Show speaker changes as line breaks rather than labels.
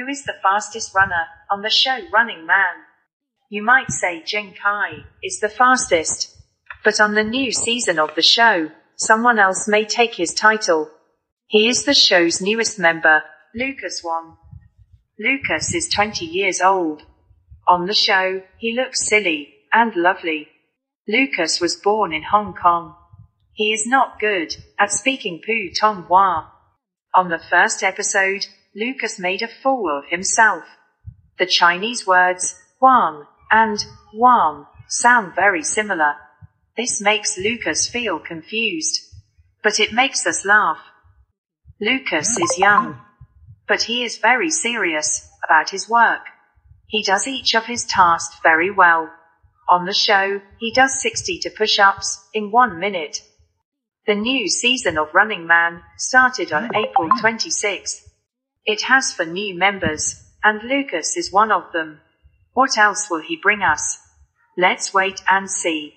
Who is the fastest runner on the show Running Man? You might say Zheng Kai is the fastest. But on the new season of the show, someone else may take his title. He is the show's newest member, Lucas Wong. Lucas is 20 years old. On the show, he looks silly and lovely. Lucas was born in Hong Kong. He is not good at speaking Putonghua. On the first episode, Lucas made a fool of himself. The Chinese words Huang and Wang sound very similar. This makes Lucas feel confused. But it makes us laugh. Lucas is young. But he is very serious about his work. He does each of his tasks very well. On the show, he does 60 to push-ups in one minute. The new season of Running Man started on April 26th. It has four new members, and Lucas is one of them. What else will he bring us? Let's wait and see.